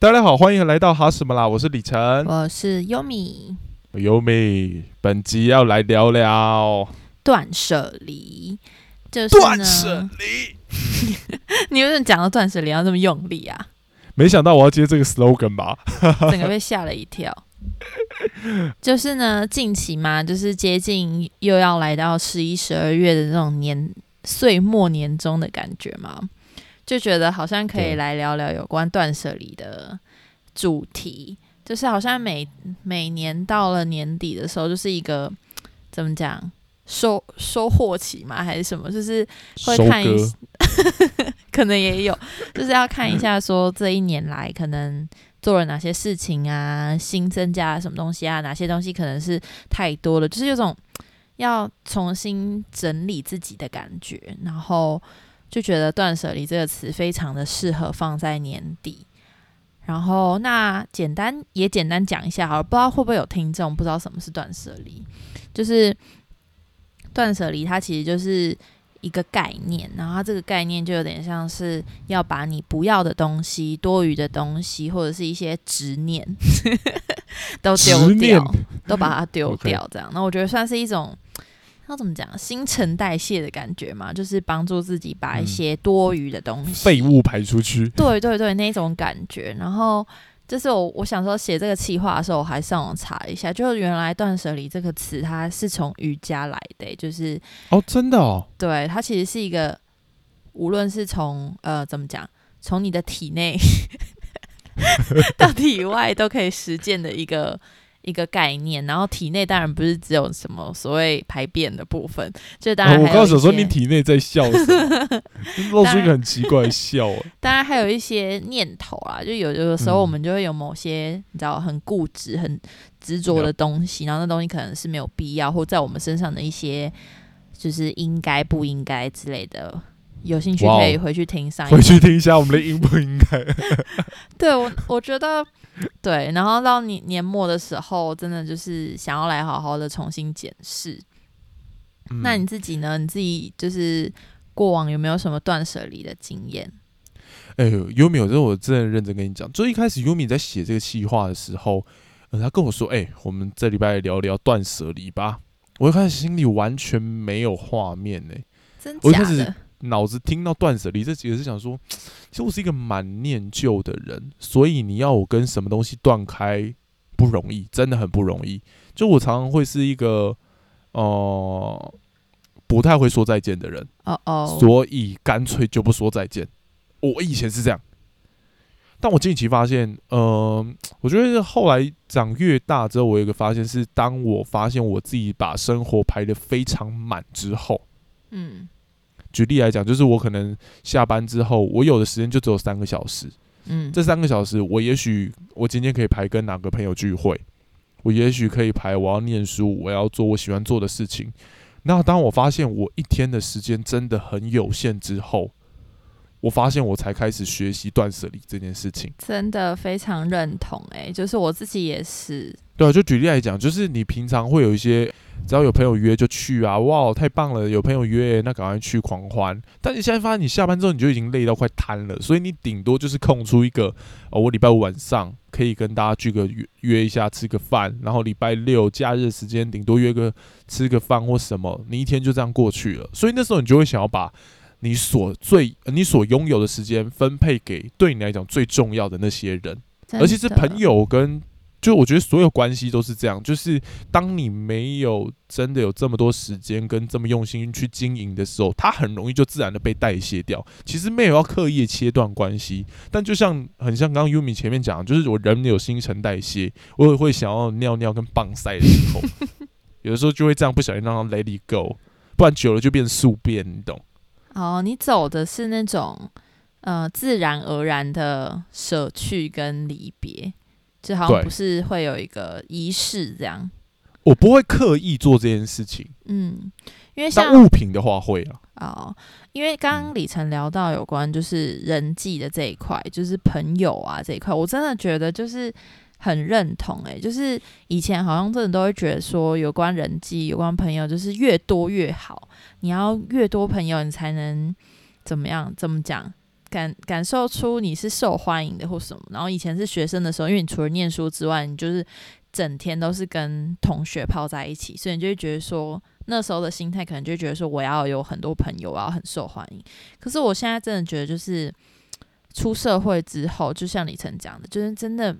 大家好，欢迎来到哈什么啦？我是李晨，我是优米。优米，本集要来聊聊断舍离，就是断舍离。你为什么讲到断舍离要这么用力啊？没想到我要接这个 slogan 吧？整个被吓了一跳。就是呢，近期嘛，就是接近又要来到十一、十二月的这种年岁末年终的感觉嘛。就觉得好像可以来聊聊有关断舍离的主题，就是好像每每年到了年底的时候，就是一个怎么讲收收获期嘛，还是什么？就是会看一，可能也有，就是要看一下说这一年来可能做了哪些事情啊，新增加了什么东西啊，哪些东西可能是太多了，就是有种要重新整理自己的感觉，然后。就觉得“断舍离”这个词非常的适合放在年底。然后，那简单也简单讲一下，好了，不知道会不会有听众不知道什么是断舍离？就是断舍离，它其实就是一个概念。然后，它这个概念就有点像是要把你不要的东西、多余的东西，或者是一些执念 都丢掉，都把它丢掉。这样，那我觉得算是一种。要怎么讲？新陈代谢的感觉嘛，就是帮助自己把一些多余的东西、废物排出去。对对对，那种感觉。然后，就是我我想说写这个企划的时候，我还上网查一下，就原来“断舍离”这个词，它是从瑜伽来的，就是哦，真的哦。对，它其实是一个，无论是从呃怎么讲，从你的体内 到体外都可以实践的一个。一个概念，然后体内当然不是只有什么所谓排便的部分，就当然我刚想说你体内在笑什么，露出一个很奇怪的笑。当然还有一些念头啊，就有有的时候我们就会有某些你知道很固执、很执着的东西，然后那东西可能是没有必要，或在我们身上的一些就是应该不应该之类的。有兴趣可以回去听上，回去听一下我们的应不应该。对我，我觉得。对，然后到年年末的时候，真的就是想要来好好的重新检视。那你自己呢？你自己就是过往有没有什么断舍离的经验？哎，优米，有这我真的认真跟你讲，就一开始优米在写这个计划的时候，他跟我说：“哎，我们这礼拜聊聊断舍离吧。”我一开始心里完全没有画面呢，真假的。脑子听到断舍离这几个字，想说，其实我是一个蛮念旧的人，所以你要我跟什么东西断开不容易，真的很不容易。就我常常会是一个，呃，不太会说再见的人，哦哦，所以干脆就不说再见。我以前是这样，但我近期发现，呃，我觉得后来长越大之后，我有一个发现是，当我发现我自己把生活排得非常满之后，嗯。举例来讲，就是我可能下班之后，我有的时间就只有三个小时。嗯，这三个小时，我也许我今天可以排跟哪个朋友聚会，我也许可以排我要念书，我要做我喜欢做的事情。那当我发现我一天的时间真的很有限之后，我发现我才开始学习断舍离这件事情。真的非常认同，诶，就是我自己也是。对啊，就举例来讲，就是你平常会有一些。只要有朋友约就去啊！哇，太棒了！有朋友约，那赶快去狂欢。但你现在发现，你下班之后你就已经累到快瘫了，所以你顶多就是空出一个哦，我礼拜五晚上可以跟大家聚个约约一下，吃个饭。然后礼拜六假日时间，顶多约个吃个饭或什么，你一天就这样过去了。所以那时候你就会想要把你所最你所拥有的时间分配给对你来讲最重要的那些人，而且是朋友跟。就我觉得所有关系都是这样，就是当你没有真的有这么多时间跟这么用心去经营的时候，它很容易就自然的被代谢掉。其实没有要刻意切断关系，但就像很像刚刚 Umi 前面讲，就是我人有新陈代谢，我也会想要尿尿跟棒塞的时候，有的时候就会这样不小心让它 let it go，不然久了就变宿便，你懂？哦，你走的是那种呃自然而然的舍去跟离别。就好像不是会有一个仪式这样，我不会刻意做这件事情。嗯，因为像物品的话会啊。哦，因为刚刚李晨聊到有关就是人际的这一块，就是朋友啊这一块，我真的觉得就是很认同。哎，就是以前好像真的都会觉得说，有关人际、有关朋友，就是越多越好。你要越多朋友，你才能怎么样？怎么讲？感感受出你是受欢迎的或什么。然后以前是学生的时候，因为你除了念书之外，你就是整天都是跟同学泡在一起，所以你就会觉得说，那时候的心态可能就觉得说，我要有很多朋友，我要很受欢迎。可是我现在真的觉得，就是出社会之后，就像李晨讲的，就是真的，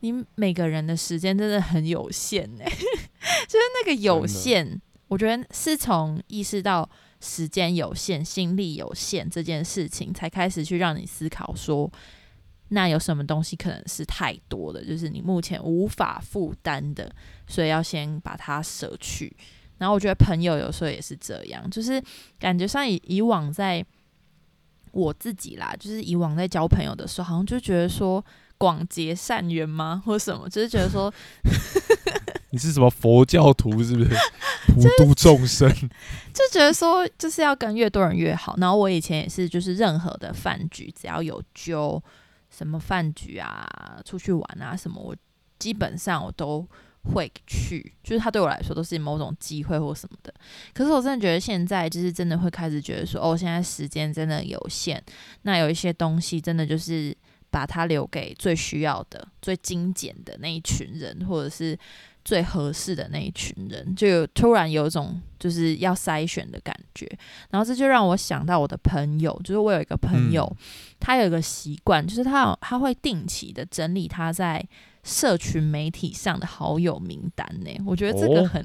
你每个人的时间真的很有限呢，就是那个有限，我觉得是从意识到。时间有限，心力有限，这件事情才开始去让你思考说，那有什么东西可能是太多的，就是你目前无法负担的，所以要先把它舍去。然后我觉得朋友有时候也是这样，就是感觉上以以往在我自己啦，就是以往在交朋友的时候，好像就觉得说广结善缘吗，或什么，就是觉得说。你是什么佛教徒是不是？普度众生，就觉得说就是要跟越多人越好。然后我以前也是，就是任何的饭局，只要有揪什么饭局啊，出去玩啊什么，我基本上我都会去。就是他对我来说都是某种机会或什么的。可是我真的觉得现在就是真的会开始觉得说，哦，现在时间真的有限。那有一些东西真的就是把它留给最需要的、最精简的那一群人，或者是。最合适的那一群人，就突然有一种就是要筛选的感觉，然后这就让我想到我的朋友，就是我有一个朋友，他有一个习惯，就是他他会定期的整理他在社群媒体上的好友名单呢。我觉得这个很，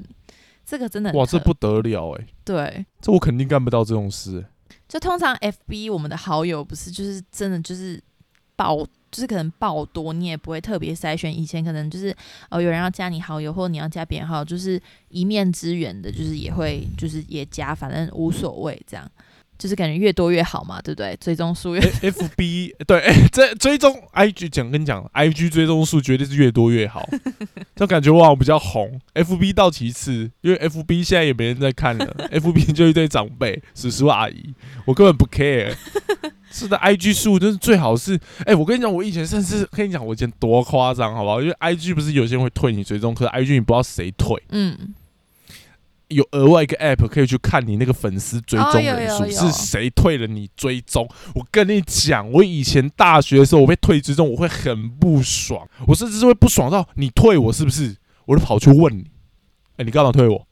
这个真的哇，这不得了哎！对，这我肯定干不到这种事。就通常 FB 我们的好友不是就是真的就是爆。就是可能爆多，你也不会特别筛选。以前可能就是哦，有人要加你好友，或你要加别人好友，就是一面之缘的，就是也会就是也加，反正无所谓这样。就是感觉越多越好嘛，对不对？追踪数越 F B 对，这追踪 I G 讲跟你讲，I G 追踪数绝对是越多越好。就感觉哇我，比较红。F B 到其次，因为 F B 现在也没人在看了。F B 就一堆长辈、叔叔阿姨，我根本不 care。是的，I G 数就是最好是，哎，我跟你讲，我以前甚至跟你讲，我以前多夸张，好不好？因为 I G 不是有些人会退你追踪，可是 I G 你不知道谁退。嗯。有额外一个 app 可以去看你那个粉丝追踪人数是谁退了你追踪。我跟你讲，我以前大学的时候我被退追踪，我会很不爽，我甚至是会不爽到你退我是不是？我就跑去问你，哎，你干嘛退我？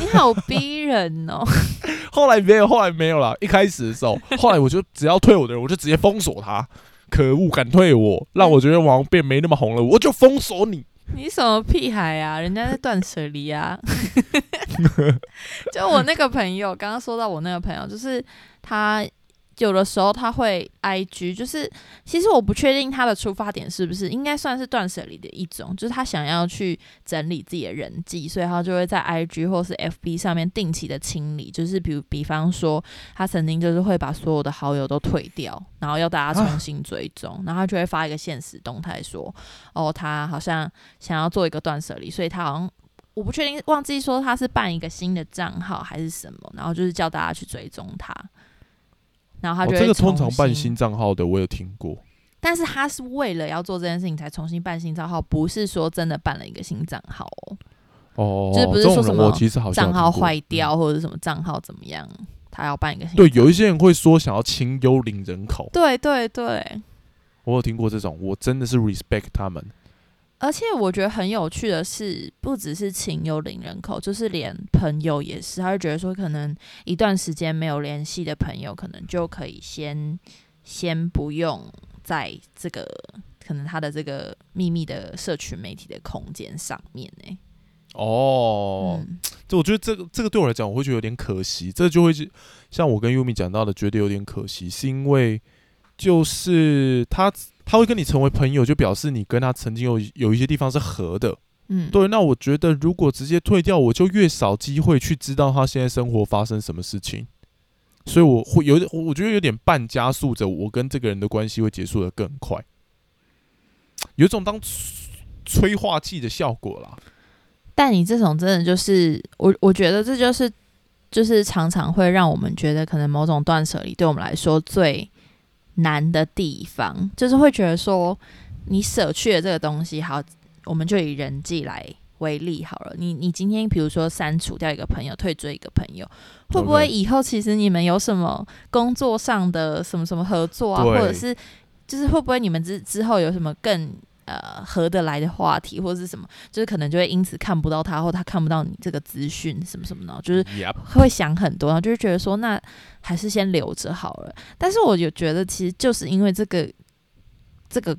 你好逼人哦！后来没有，后来没有了。一开始的时候，后来我就只要退我的人，我就直接封锁他。可恶，敢退我，让我觉得网红变没那么红了，我就封锁你。你什么屁孩啊？人家在断舍离啊！就我那个朋友，刚刚说到我那个朋友，就是他。有的时候他会 I G，就是其实我不确定他的出发点是不是应该算是断舍离的一种，就是他想要去整理自己的人际，所以他就会在 I G 或是 F B 上面定期的清理，就是比如比方说他曾经就是会把所有的好友都退掉，然后要大家重新追踪，然后他就会发一个现实动态说，哦，他好像想要做一个断舍离，所以他好像我不确定忘记说他是办一个新的账号还是什么，然后就是叫大家去追踪他。然后他就这个通常办新账号的，我有听过。但是他是为了要做这件事情才重新办新账号，不是说真的办了一个新账号哦。哦，就是不是说什么账号坏掉或者什么账号怎么样，他要办一个新。对，有一些人会说想要清幽灵人口。对对对，我有听过这种，我真的是 respect 他们。而且我觉得很有趣的是，不只是情有零人口，就是连朋友也是。他会觉得说，可能一段时间没有联系的朋友，可能就可以先先不用在这个可能他的这个秘密的社群媒体的空间上面呢。哦，就我觉得这个这个对我来讲，我会觉得有点可惜。这就会是像我跟优米讲到的，觉得有点可惜，是因为就是他。他会跟你成为朋友，就表示你跟他曾经有有一些地方是合的，嗯，对。那我觉得如果直接退掉，我就越少机会去知道他现在生活发生什么事情，所以我会有点，我觉得有点半加速着我跟这个人的关系会结束的更快，有一种当催化剂的效果啦。但你这种真的就是我，我觉得这就是就是常常会让我们觉得可能某种断舍离对我们来说最。难的地方。就是会觉得说，你舍去了这个东西，好，我们就以人际来为例好了，你你今天比如说删除掉一个朋友，退追一个朋友，会不会以后其实你们有什么工作上的什么什么合作啊，或者是就是会。不会你们之之后有什么更呃合得来的话题，或者是什么，就是可能就会因此看不到他，或他看不到你这个资讯什么什么的，就是会想很多，然后就是觉得说那还是先留着好了。但是我就觉得其实就是因为这个这个。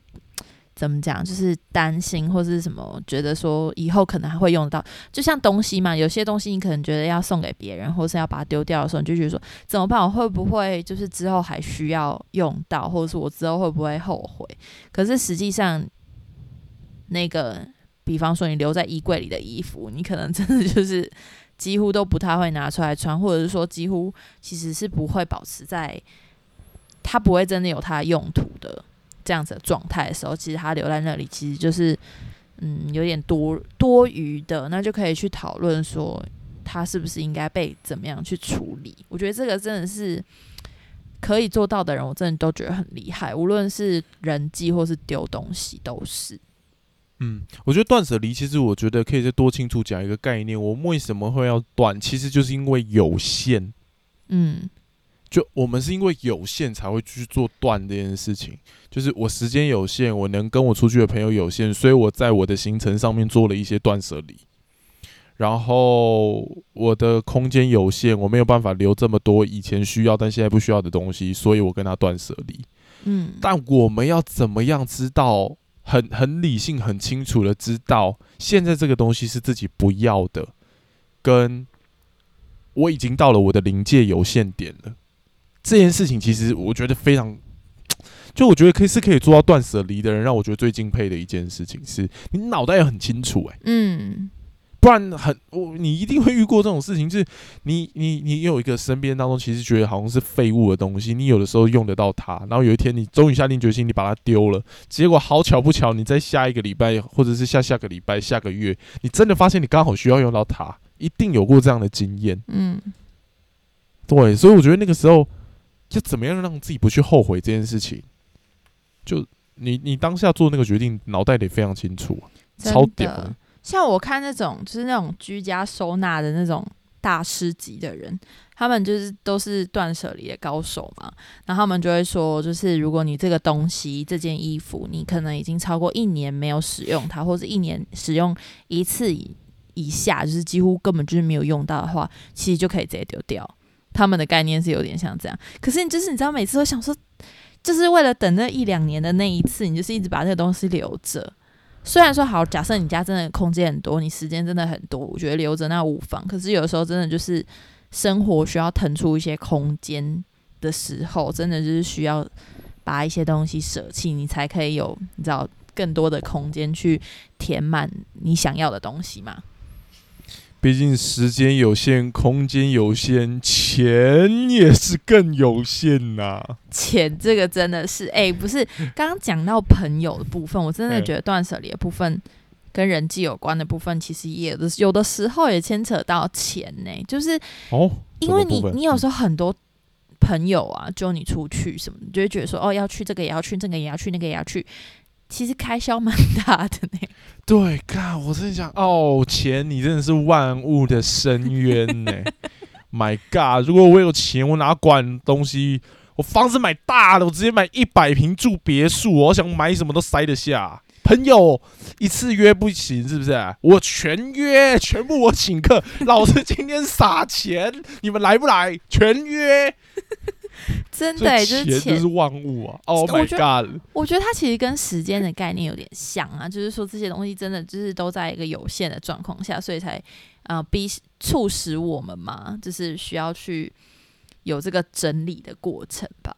怎么讲？就是担心或是什么，觉得说以后可能还会用到。就像东西嘛，有些东西你可能觉得要送给别人，或是要把它丢掉的时候，你就觉得说怎么办？我会不会就是之后还需要用到，或者是我之后会不会后悔？可是实际上，那个比方说你留在衣柜里的衣服，你可能真的就是几乎都不太会拿出来穿，或者是说几乎其实是不会保持在，它不会真的有它的用途的。这样子的状态的时候，其实它留在那里，其实就是嗯有点多多余的，那就可以去讨论说它是不是应该被怎么样去处理。我觉得这个真的是可以做到的人，我真的都觉得很厉害，无论是人际或是丢东西都是。嗯，我觉得断舍离，其实我觉得可以再多清楚讲一个概念。我们为什么会要断？其实就是因为有限。嗯。就我们是因为有限才会去做断这件事情，就是我时间有限，我能跟我出去的朋友有限，所以我在我的行程上面做了一些断舍离。然后我的空间有限，我没有办法留这么多以前需要但现在不需要的东西，所以我跟他断舍离。嗯，但我们要怎么样知道很很理性、很清楚的知道现在这个东西是自己不要的，跟我已经到了我的临界有限点了。这件事情其实我觉得非常，就我觉得可以是可以做到断舍离的人，让我觉得最敬佩的一件事情是，你脑袋也很清楚诶，嗯，不然很我你一定会遇过这种事情，就是你你你有一个身边当中其实觉得好像是废物的东西，你有的时候用得到它，然后有一天你终于下定决心你把它丢了，结果好巧不巧你在下一个礼拜或者是下下个礼拜下个月，你真的发现你刚好需要用到它，一定有过这样的经验，嗯，对，所以我觉得那个时候。就怎么样让自己不去后悔这件事情？就你你当下做那个决定，脑袋得非常清楚，超屌。像我看那种就是那种居家收纳的那种大师级的人，他们就是都是断舍离的高手嘛。然后他们就会说，就是如果你这个东西这件衣服，你可能已经超过一年没有使用它，或者一年使用一次以以下，就是几乎根本就是没有用到的话，其实就可以直接丢掉。他们的概念是有点像这样，可是你就是你知道，每次都想说，就是为了等那一两年的那一次，你就是一直把这个东西留着。虽然说好，假设你家真的空间很多，你时间真的很多，我觉得留着那无妨。可是有时候真的就是生活需要腾出一些空间的时候，真的就是需要把一些东西舍弃，你才可以有你知道更多的空间去填满你想要的东西嘛。毕竟时间有限，空间有限，钱也是更有限呐。钱这个真的是，哎，不是刚刚讲到朋友的部分，我真的觉得断舍离的部分跟人际有关的部分，其实也有的有的时候也牵扯到钱呢。就是哦，因为你你有时候很多朋友啊，就你出去什么，你就会觉得说，哦，要去这个也要去，这个也要去，那个也要去。其实开销蛮大的呢。对，看我真的想，哦，钱你真的是万物的深渊呢。My God，如果我有钱，我哪管东西？我房子买大的，我直接买一百平住别墅，我想买什么都塞得下。朋友一次约不行，是不是？我全约，全部我请客。老子今天撒钱，你们来不来？全约。真的，就是钱是万物啊！Oh my god！我觉得它其实跟时间的概念有点像啊，就是说这些东西真的就是都在一个有限的状况下，所以才啊逼促使我们嘛，就是需要去有这个整理的过程吧。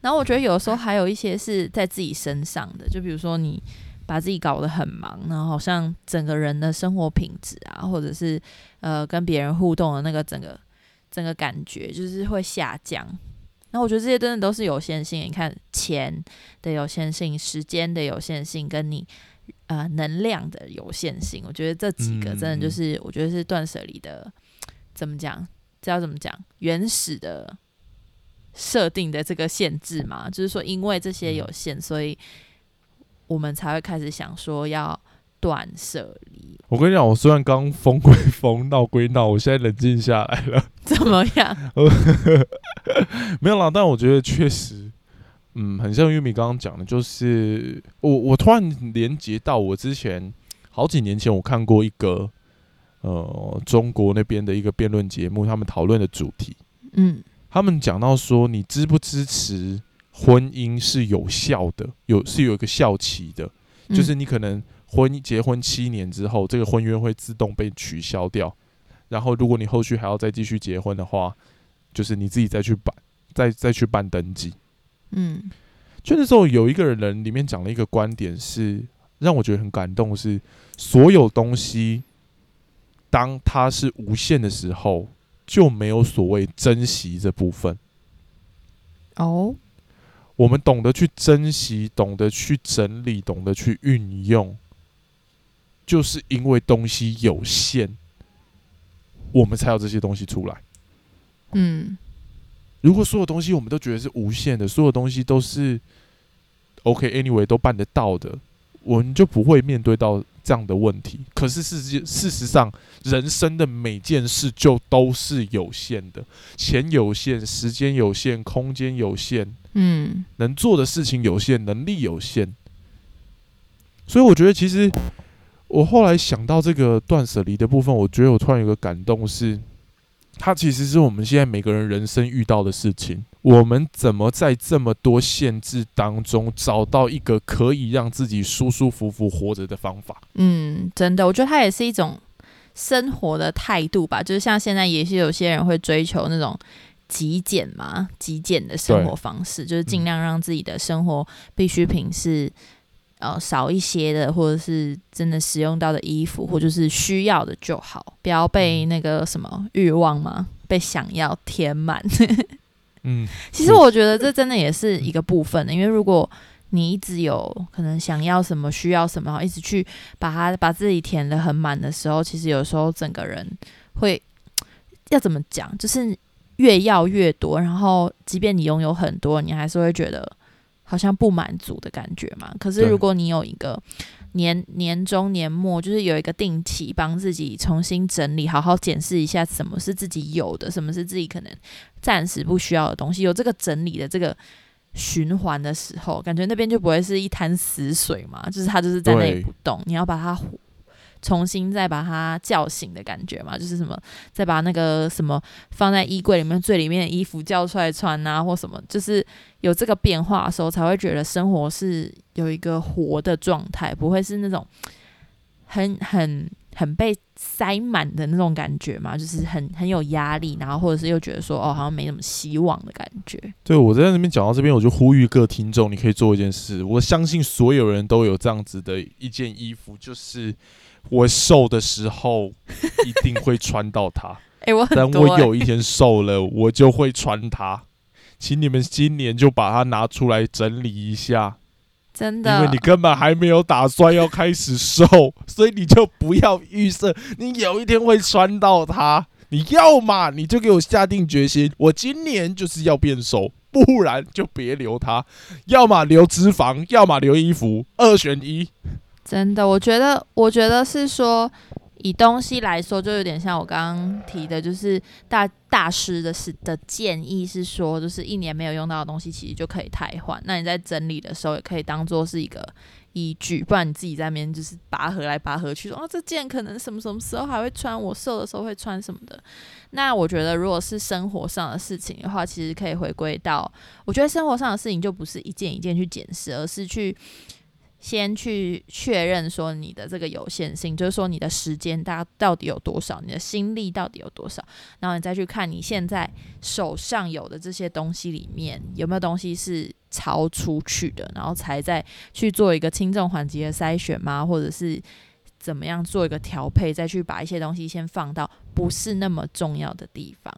然后我觉得有时候还有一些是在自己身上的，就比如说你把自己搞得很忙，然后好像整个人的生活品质啊，或者是呃跟别人互动的那个整个。整个感觉就是会下降，那我觉得这些真的都是有限性。你看钱的有限性、时间的有限性，跟你呃能量的有限性，我觉得这几个真的就是我觉得是断舍离的，怎么讲？这要怎么讲？原始的设定的这个限制嘛，就是说因为这些有限，所以我们才会开始想说要断舍离。我跟你讲，我虽然刚疯归疯，闹归闹，我现在冷静下来了。怎么样？没有啦，但我觉得确实，嗯，很像玉米刚刚讲的，就是我我突然连接到我之前好几年前我看过一个呃中国那边的一个辩论节目，他们讨论的主题，嗯他们讲到说，你支不支持婚姻是有效的，有是有一个效期的，嗯就是你可能婚结婚七年之后，这个婚约会自动被取消掉，然后如果你后续还要再继续结婚的话，就是你自己再去办，再再去办登记。嗯就那时候有一个人里面讲了一个观点是让我觉得很感动是，所有东西当它是无限的时候，就没有所谓珍惜这部分。哦我们懂得去珍惜，懂得去整理，懂得去运用，就是因为东西有限，我们才有这些东西出来。嗯如果所有东西我们都觉得是无限的，所有东西都是 OK，anyway、都办得到的，我们就不会面对到这样的问题。可是事实事实上，人生的每件事就都是有限的，钱有限，时间有限，空间有限，嗯能做的事情有限，能力有限。所以我觉得，其实我后来想到这个断舍离的部分，我觉得我突然有个感动是，它其实是我们现在每个人人生遇到的事情。我们怎么在这么多限制当中找到一个可以让自己舒舒服服活着的方法？嗯，真的，我觉得它也是一种生活的态度吧。就是像现在也是有些人会追求那种极简嘛，极简的生活方式，就是尽量让自己的生活必需品是呃少一些的，或者是真的使用到的衣服，或者是需要的就好，不要被那个什么欲望嘛，被想要填满。嗯，其实我觉得这真的也是一个部分的，因为如果你一直有可能想要什么、需要什么，然后一直去把它把自己填的很满的时候，其实有时候整个人会要怎么讲，就是越要越多，然后即便你拥有很多，你还是会觉得好像不满足的感觉嘛。可是如果你有一个年年终年末，就是有一个定期帮自己重新整理，好好检视一下什么是自己有的，什么是自己可能暂时不需要的东西，有这个整理的这个循环的时候，感觉那边就不会是一滩死水嘛，就是它就是在那里不动，你要把它重新再把它叫醒的感觉嘛，就是什么再把那个什么放在衣柜里面最里面的衣服叫出来穿啊，或什么，就是有这个变化的时候，才会觉得生活是有一个活的状态，不会是那种很很很被塞满的那种感觉嘛，就是很很有压力，然后或者是又觉得说哦，好像没什么希望的感觉。对我在那边讲到这边，我就呼吁各听众，你可以做一件事。我相信所有人都有这样子的一件衣服，就是我瘦的时候 一定会穿到它。哎、我很等我有一天瘦了，我就会穿它。请你们今年就把它拿出来整理一下，因真的，因为你根本还没有打算要开始瘦，所以你就不要预设你有一天会穿到它。你要嘛，你就给我下定决心，我今年就是要变瘦，不然就别留它。要么留脂肪，要么留衣服，二选一。真的，我觉得，我觉得是说，以东西来说，就有点像我刚刚提的，就是大大师的是的建议是说，就是一年没有用到的东西，其实就可以汰换。那你在整理的时候，也可以当做是一个依据，不然你自己在那边就是拔河来拔河去，说哦，这件可能什么什么时候还会穿，我瘦的时候会穿什么的。那我觉得，如果是生活上的事情的话，其实可以回归到，我觉得生活上的事情就不是一件一件去检视，而是去。先去确认说你的这个有限性，就是说你的时间大到底有多少，你的心力到底有多少，然后你再去看你现在手上有的这些东西里面有没有东西是超出去的，然后才再去做一个轻重缓急的筛选吗？或者是怎么样做一个调配，再去把一些东西先放到不是那么重要的地方。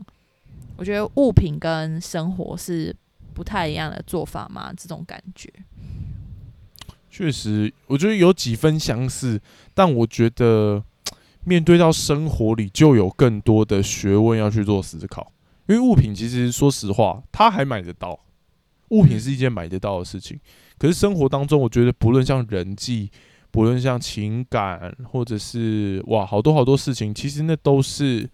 我觉得物品跟生活是不太一样的做法嘛，这种感觉。确实，我觉得有几分相似，但我觉得面对到生活里就有更多的学问要去做思考。因为物品其实说实话，它还买得到，物品是一件买得到的事情。可是生活当中，我觉得不论像人际，不论像情感或者是哇，好多好多事情，其实那都是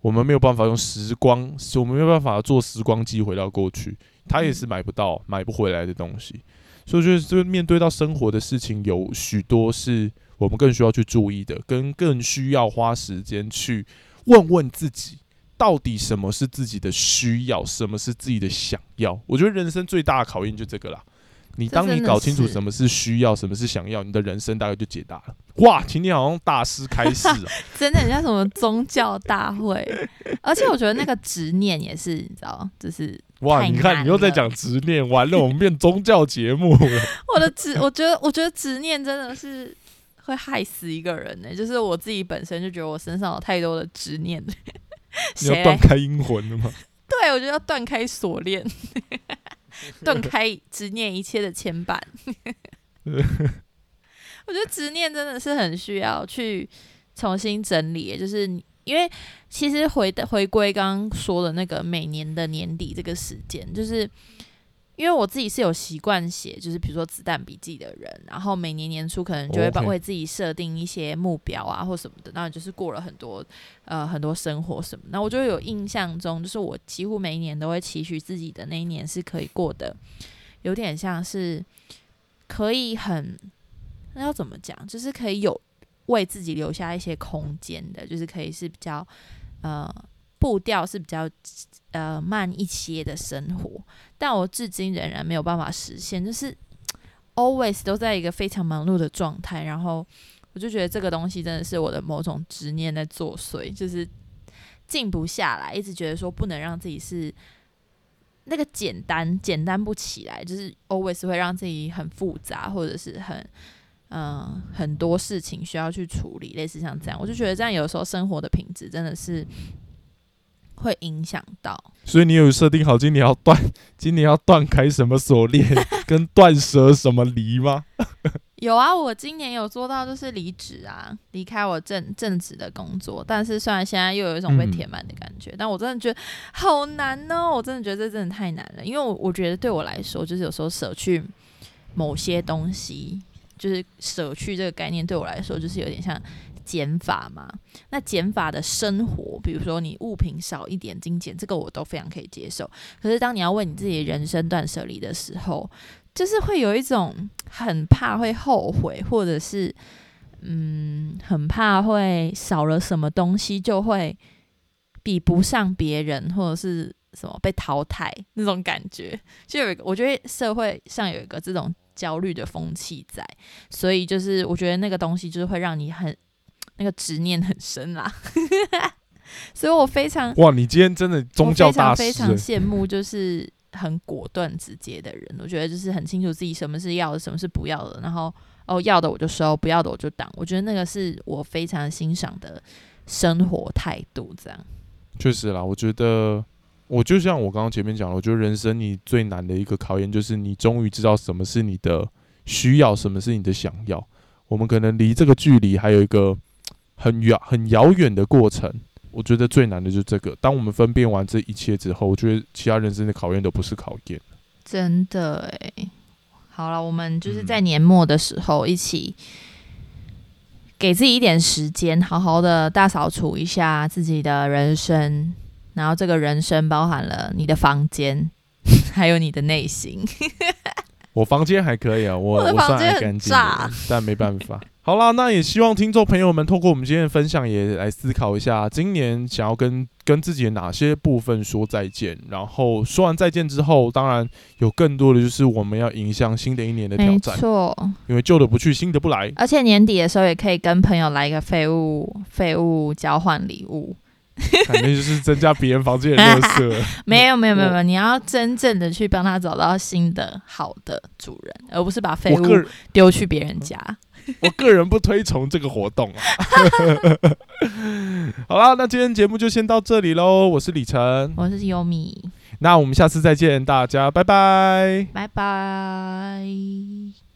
我们没有办法用时光，我们没有办法做时光机回到过去，它也是买不到、买不回来的东西。所以我觉得，这面对到生活的事情，有许多是我们更需要去注意的，跟更需要花时间去问问自己，到底什么是自己的需要，什么是自己的想要。我觉得人生最大的考验就这个啦。你当你搞清楚什么是需要，什么是想要，你的人生大概就解答了。哇，今天好像大师开示啊，真的很像什么宗教大会。而且我觉得那个执念也是，你知道，就是哇，你看你又在讲执念，完了我们变宗教节目了。我的执，我觉得，我觉得执念真的是会害死一个人呢。就是我自己本身就觉得我身上有太多的执念。你要断开阴魂了吗？对，我觉得要断开锁链。断开执念一切的牵绊，我觉得执念真的是很需要去重新整理。就是因为其实回的回归刚刚说的那个每年的年底这个时间，就是。因为我自己是有习惯写，就是比如说子弹笔记的人，然后每年年初可能就会帮为自己设定一些目标啊或什么的，那就是过了很多呃很多生活什么，那我就有印象中，就是我几乎每一年都会期许自己的那一年是可以过的，有点像是可以很那要怎么讲，就是可以有为自己留下一些空间的，就是可以是比较呃。步调是比较呃慢一些的生活，但我至今仍然没有办法实现，就是 always 都在一个非常忙碌的状态，然后我就觉得这个东西真的是我的某种执念在作祟，就是静不下来，一直觉得说不能让自己是那个简单简单不起来，就是 always 会让自己很复杂，或者是很嗯很多事情需要去处理，类似像这样，我就觉得这样有时候生活的品质真的是。会影响到，所以你有设定好今年要断，今年要断开什么锁链，跟断舍什么离吗？有啊，我今年有做到，就是离职啊，离开我正正职的工作。但是虽然现在又有一种被填满的感觉，但我真的觉得好难哦，我真的觉得这真的太难了。因为我我觉得对我来说，就是有时候舍去某些东西，就是舍去这个概念对我来说，就是有点像。减法嘛，那减法的生活，比如说你物品少一点精简，这个我都非常可以接受。可是当你要为你自己人生断舍离的时候，就是会有一种很怕会后悔，或者是嗯，很怕会少了什么东西就会比不上别人，或者是什么被淘汰那种感觉。就有一个，我觉得社会上有一个这种焦虑的风气在，所以就是我觉得那个东西就是会让你很。那个执念很深啦，所以我非常哇！你今天真的宗教大师，非常羡慕就是很果断直接的人。我觉得就是很清楚自己什么是要的，什么是不要的，然后哦要的我就收，不要的我就挡。我觉得那个是我非常欣赏的生活态度。这样确实啦，我觉得我就像我刚刚前面讲了，我觉得人生你最难的一个考验就是你终于知道什么是你的需要，什么是你的想要。我们可能离这个距离还有一个。很远很遥远的过程，我觉得最难的就是这个。当我们分辨完这一切之后，我觉得其他人生的考验都不是考验。真的哎，好了，我们就是在年末的时候一起给自己一点时间，好好的大扫除一下自己的人生。然后这个人生包含了你的房间，还有你的内心。我房间还可以啊，我我算爱干净，但没办法。好啦，那也希望听众朋友们透过我们今天的分享，也来思考一下，今年想要跟跟自己的哪些部分说再见。然后说完再见之后，当然有更多的就是我们要迎向新的一年的挑战。没错，因为旧的不去，新的不来。而且年底的时候也可以跟朋友来一个废物废物交换礼物，肯定就是增加别人房间的特色。没有没有没有没有，你要真正的去帮他找到新的好的主人，而不是把废物丢去别人家。我个人不推崇这个活动啊。好啦，那今天节目就先到这里喽。我是李晨，我是优米，那我们下次再见，大家拜拜，拜拜。